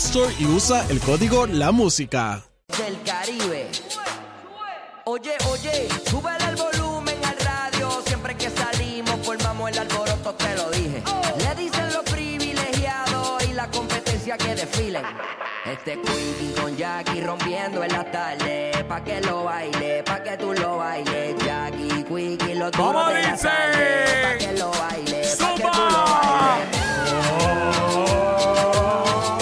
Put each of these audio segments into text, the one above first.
Store y usa el código La Música. del Caribe. Oye, oye, sube el volumen al radio. Siempre que salimos formamos el alboroto, te lo dije. Le dicen los privilegiados y la competencia que desfilen. Este Quickie con Jackie rompiendo en la tarde. Pa' que lo baile, pa' que tú lo bailes. Jackie, Quickie, los duros ¿Cómo de la dice? tarde. Pa' que lo baile, pa' que tú lo bailes. Los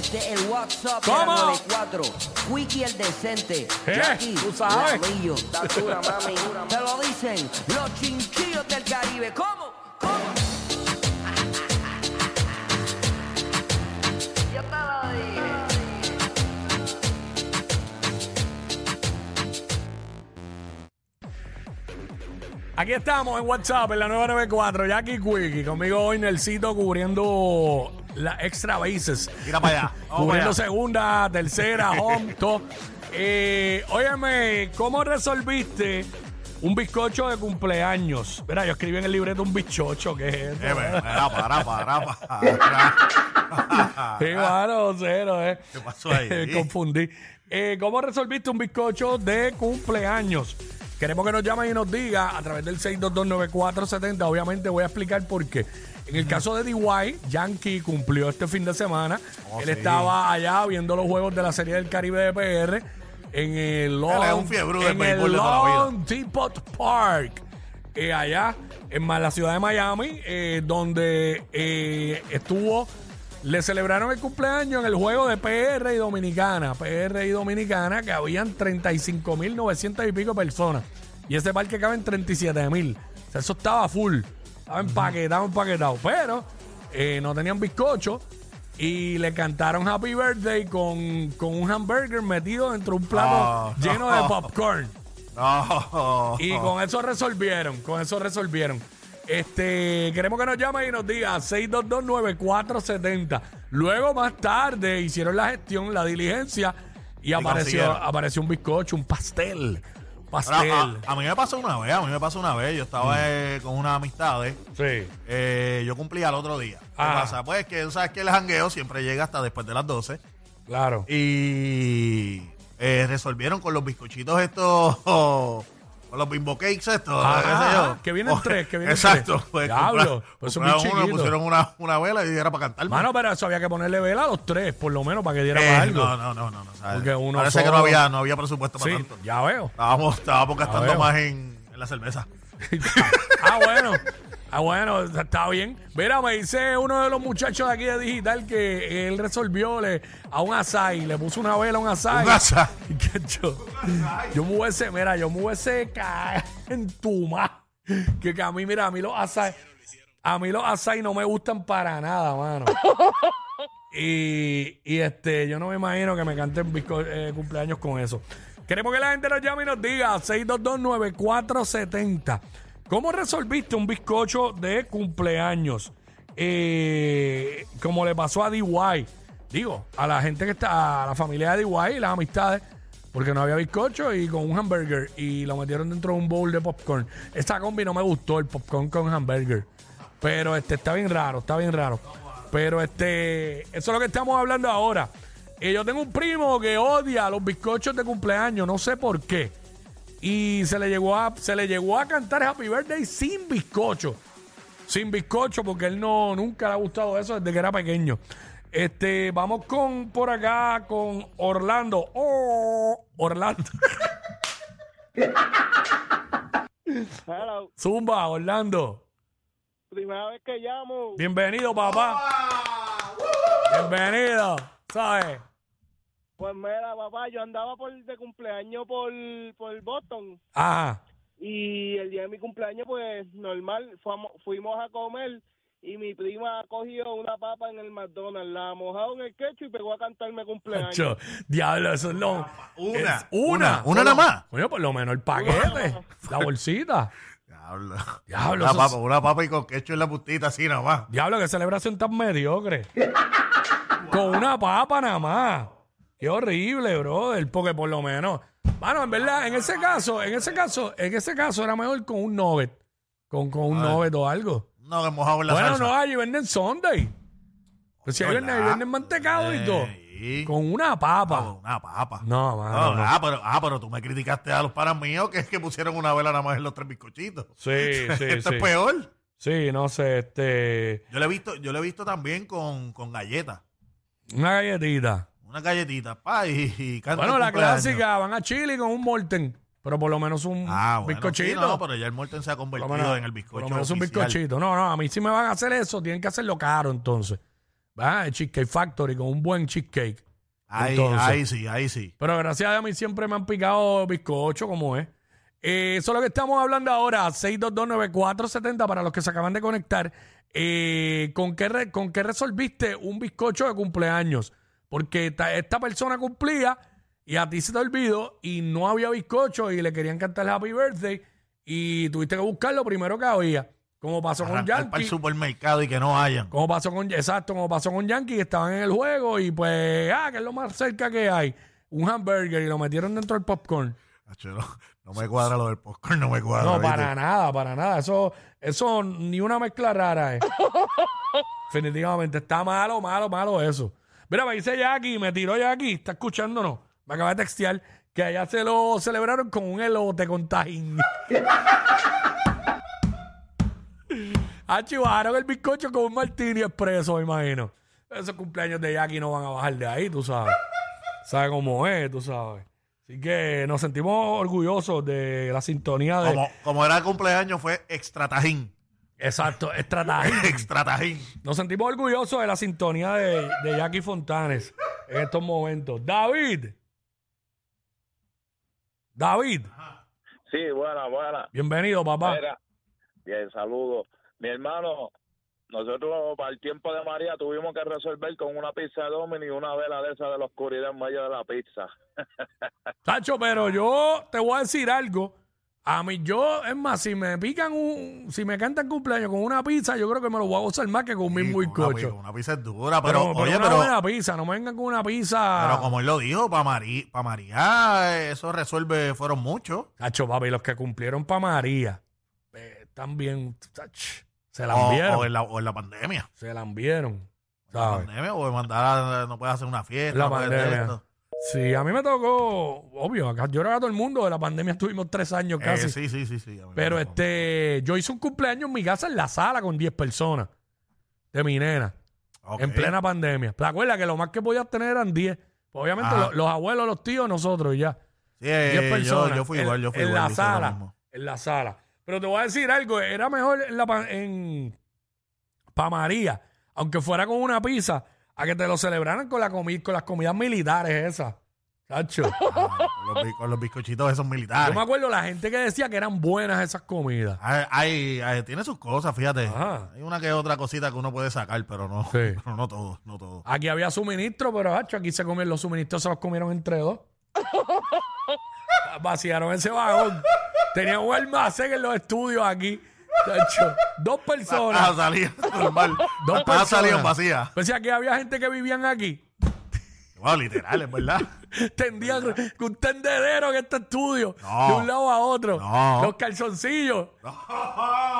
Este es el WhatsApp de ¿Cómo? la 94. Quickie el decente. ¿Qué? Jackie, ¿Tú sabes? Lamillo. Dura, mami. Te lo dicen los chinchillos del Caribe. ¿Cómo? ¿Cómo? Yo te lo dije. Aquí estamos en WhatsApp, en la 994, Jackie Quickie. Conmigo hoy Nelsito cubriendo las extra bases. Mira para allá. Vamos cubriendo para allá. segunda, tercera, home, todo. Eh, óyeme, ¿cómo resolviste un bizcocho de cumpleaños? Mira, yo escribí en el libreto un bizcocho, ¿qué es esto? Eh, mira, para, para, para. Sí, mano, cero, eh. ¿Qué pasó ahí? Confundí. Eh, ¿Cómo resolviste un bizcocho de cumpleaños? Queremos que nos llamen y nos diga a través del 6229470. Obviamente voy a explicar por qué. En el caso de DY, Yankee cumplió este fin de semana. Oh, Él sí. estaba allá viendo los juegos de la Serie del Caribe de PR en el del en el. Long Depot Park, eh, allá en la ciudad de Miami, eh, donde eh, estuvo, le celebraron el cumpleaños en el juego de PR y Dominicana, PR y Dominicana, que habían 35.900 y pico personas. Y ese parque cabe en 37.000. O sea, eso estaba full, estaba empaquetado, empaquetado. Pero eh, no tenían bizcocho. Y le cantaron Happy Birthday con, con un hamburger metido dentro de un plato Ah. lleno de popcorn. Y con eso resolvieron, con eso resolvieron. Este, queremos que nos llame y nos diga 6229470. Luego más tarde hicieron la gestión, la diligencia y apareció, consiguieron. apareció un bizcocho, un pastel. Ahora, Pastel. a, a mí me pasó una vez, a mí me pasó una vez. Yo estaba eh, con unas amistades. Sí. eh, yo cumplía el otro día. ¿Qué Ah. pasa? Pues que tú sabes que el jangueo siempre llega hasta después de las 12. Claro. Y eh, resolvieron con los bizcochitos estos. Con los bimbo cakes estos. Ajá, sé yo. que vienen Oh, tres, que vienen Exacto. tres. Pues Diablo, pues son uno, pusieron una, una vela y era para cantar. Mano, pero eso había que ponerle vela a los tres, por lo menos, para que diera Eh, más algo. no, no, no, no. no, ¿sabes? Porque uno Parece que no había, no había presupuesto para sí, tanto. ya veo. Estábamos, estábamos gastando veo. más en, en la cerveza. ah, bueno. Ah, bueno, está bien. Mira, me dice uno de los muchachos de aquí de Digital que él resolvió le, a un asai, le puso una vela a un asai. Un asai. Yo, yo me hubiese, mira, yo me hubiese caer en tu ma- Que, que a mí, mira, a mí los asai, a mí los asai no me gustan para nada, mano. Y, y este, yo no me imagino que me canten bizco- eh, cumpleaños con eso. Queremos que la gente nos llame y nos diga 6229470. ¿Cómo resolviste un bizcocho de cumpleaños? Eh, como le pasó a DY. Digo, a la gente que está, a la familia de DY y las amistades, porque no había bizcocho y con un hamburger y lo metieron dentro de un bowl de popcorn. Esa combi no me gustó, el popcorn con hamburger. Pero este está bien raro, está bien raro. Pero este, eso es lo que estamos hablando ahora. Y yo tengo un primo que odia los bizcochos de cumpleaños, no sé por qué. Y se le llegó a, se le llegó a cantar Happy Birthday sin bizcocho. Sin bizcocho, porque él no nunca le ha gustado eso desde que era pequeño. Este, vamos con por acá con Orlando. Oh, Orlando. Hello, Zumba, Orlando. primera vez que llamo. Bienvenido, papá. Bienvenido. ¿Sabes? Pues mira, papá, yo andaba por de cumpleaños por, por Boston Ajá. Y el día de mi cumpleaños, pues normal, fuimos a comer y mi prima cogió una papa en el McDonald's, la mojado en el quecho y pegó a cantarme cumpleaños. Chacho, diablo, eso es lo. Una, es una. una, una nada más. Coño, por lo menos el paquete, la bolsita. Diablo. Diablo, papa, una papa y con ketchup en la putita así nada más. Diablo, qué celebración tan mediocre. Con una papa nada más. Qué horrible, brother. Porque por lo menos. Bueno, en verdad, en ese caso, en ese caso, en ese caso era mejor con un nugget. Con, con un A ver. nugget o algo. No, que mojado en la bueno, salsa. no, allí venden Sunday. Pues si hay ¿Verdad? venden, venden mantecado y todo. Sí. Con una papa. Ah, una papa. No, mano, no. Ah, pero, ah, pero tú me criticaste a los panas míos que es que pusieron una vela nada más en los tres bizcochitos. Sí, sí, Esto sí. es peor. Sí, no sé, este. Yo lo he visto, yo lo he visto también con, con galletas. Una galletita. Una galletita, pa, y, y canta Bueno, el la cumpleaños. clásica, van a Chile con un Morten. Pero por lo menos un Ah, bueno, bizcochito. sí, no, pero ya el Morten se ha Por lo convertido menos- en el Por bizcocho lo menos un oficial. bizcochito. No, no, a mí si me van a hacer eso, tienen que hacerlo caro entonces. ¿Va? El Cheesecake Factory con un buen cheesecake. Ahí, Entonces. ahí sí, ahí sí. Pero gracias a Dios a mí siempre me han picado bizcocho, como es. Eh, eso es lo que estamos hablando ahora, 6229470 para los que se acaban de conectar. Eh, ¿con, qué re- ¿Con qué resolviste un bizcocho de cumpleaños? Porque ta- esta persona cumplía y a ti se te olvidó y no había bizcocho y le querían cantar Happy Birthday y tuviste que buscar lo primero que había. Como pasó con Arrancar para el Yankee. supermercado y que no hayan. Como pasó con, exacto, como pasó con Yankee, que estaban en el juego y pues, ah, que es lo más cerca que hay. Un hamburger y lo metieron dentro del popcorn. No, no me cuadra lo del popcorn, no me cuadra. No, ¿viste? para nada, para nada. Eso, eso ni una mezcla rara es. Definitivamente, está malo, malo, malo eso. Mira, me dice Jackie, me tiró Jackie, está escuchándonos. Me acaba de textear que allá se lo celebraron con un elote con tajín. Achivaron el bizcocho con un martini expreso, me imagino. Esos cumpleaños de Jackie no van a bajar de ahí, tú sabes. ¿Sabes cómo es? Tú sabes. Así que nos sentimos orgullosos de la sintonía de... Como, como era el cumpleaños, fue extra tajín. Exacto, estrategia. extra tajín. Nos sentimos orgullosos de la sintonía de, de Jackie Fontanes en estos momentos. David. David, Sí, buena, buena. bienvenido, papá. Mira, bien, saludos. Mi hermano, nosotros para el tiempo de María tuvimos que resolver con una pizza de Domini y una vela de esa de la oscuridad en medio de la pizza. Tacho, pero yo te voy a decir algo. A mí, yo, es más, si me pican un, si me cantan cumpleaños con una pizza, yo creo que me lo voy a gozar más que con un mismo una, bizcocho. una pizza es dura, Pero, pero, pero oye, una pero, buena pizza, no me vengan con una pizza. pero como él lo dijo, para María, para María, eso resuelve, fueron muchos. Tacho, papi, los que cumplieron para María, eh, también, tach, se la O, enviaron. o en la, o en la pandemia. Se la enviaron. La pandemia, o de mandar a, no puedes hacer una fiesta. La no pandemia. Sí, a mí me tocó, obvio, acá yo era todo el mundo, de la pandemia estuvimos tres años Eh, casi. sí, sí, sí, sí. me Pero este, yo hice un cumpleaños en mi casa en la sala con 10 personas de mi nena, en plena pandemia. ¿Te acuerdas que lo más que podías tener eran 10? Pues obviamente lo- los abuelos, los tíos, nosotros y ya. Sí, eh, 10 yo, personas. yo fui en- igual, yo fui en igual. la hice lo sala. En la sala. Pero te voy a decir algo, era mejor en la en pa María, aunque fuera con una pizza, a que te lo celebraran con la comi- con las comidas militares esas. Chacho. Ah, con, los, bi- con los bizcochitos esos Yo militares. me acuerdo la gente que decía que eran buenas esas comidas. Hay, hay- hay- tiene sus cosas, fíjate. Ajá. Hay una que otra cosita que uno puede sacar, pero no, Sí. pero no todo, no todo. Aquí había suministro, pero hacho, aquí se comieron los suministros, se los comieron entre dos. Vaciaron ese vagón. Tenían un almacén en los estudios aquí. Chacho. Dos personas. salía normal. Dos personas. salían vacías. Si aquí había gente que vivían aquí. Wow, literal, es verdad. Tendían un tendedero en este estudio. No. De un lado a otro. No. Los calzoncillos.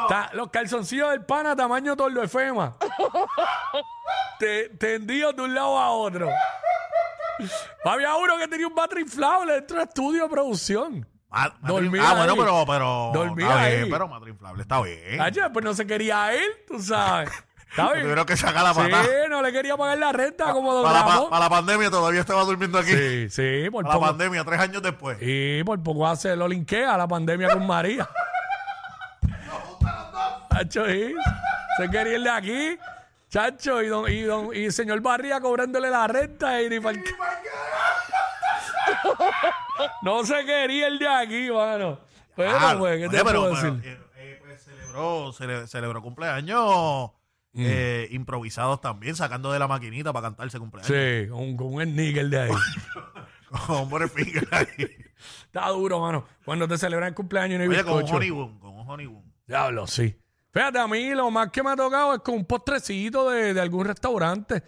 Ta- los calzoncillos del pana tamaño tordo efema. Te- tendidos de un lado a otro. Había uno que tenía un batre inflable dentro del estudio de producción. Ma- Dormía ah, bueno, ahí. pero, pero. Dormía está ahí. bien, pero matri inflable está bien. Ayer, pues no se quería ir, tú sabes. ¿Está bien? Tuvieron que sacar la Sí, patada. no le quería pagar la renta como don Para, la pa- Ramón. para la pandemia todavía estaba durmiendo aquí. Sí, sí, por Para la poco. pandemia, tres años después. Y por poco hace lo linkea la pandemia con María. Chacho, sí. Se quería ir de aquí. Chacho, y, don, y, don, y señor Barría cobrándole la renta. Y ni pa'l no se quería el de aquí, mano. Pero, Claro. pues, ¿qué Oye, te pero- puedo pero, decir? eh, eh, pues, celebró, cele- celebró cumpleaños Mm. eh, improvisados también, sacando de la maquinita para cantarse cumpleaños. Sí, con, con un sneaker de ahí. Con Butterfinger ahí. Está duro, mano. Cuando te celebran el cumpleaños y no hay Oye, con un bizcocho. con un honeymoon. Diablo, sí. Fíjate, a mí lo más que me ha tocado es con un postrecito de, de algún restaurante.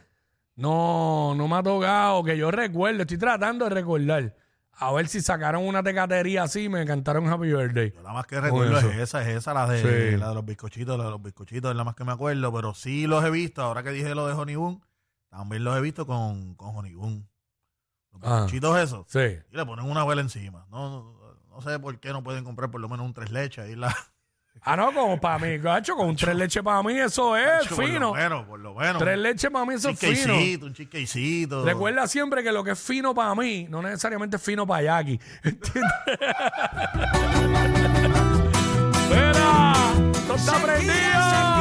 No, no me ha tocado que yo recuerde. Estoy tratando de recordar. A ver si sacaron una tecatería así y me cantaron Happy Birthday. Yo la más que recuerdo es esa, es esa, la de, Sí. la de los bizcochitos, la de los bizcochitos es la más que me acuerdo, pero sí los he visto, ahora que dije lo de honeymoon, también los he visto con, con honeymoon. Los Ah. bizcochitos esos. Sí. Y le ponen una vela encima. No, no, no sé por qué no pueden comprar por lo menos un tres leches ahí. La, Ah, no, como para mí, gacho, con un tres leches para mí eso es Por lo fino. menos, por lo menos. Tres leches para mí eso un es fino. cheesecito, un cheesecito. Recuerda siempre que lo que es fino para mí, no necesariamente es fino para Jackie. ¿Entiendes? ¡Mira! ¡Esto está prendido!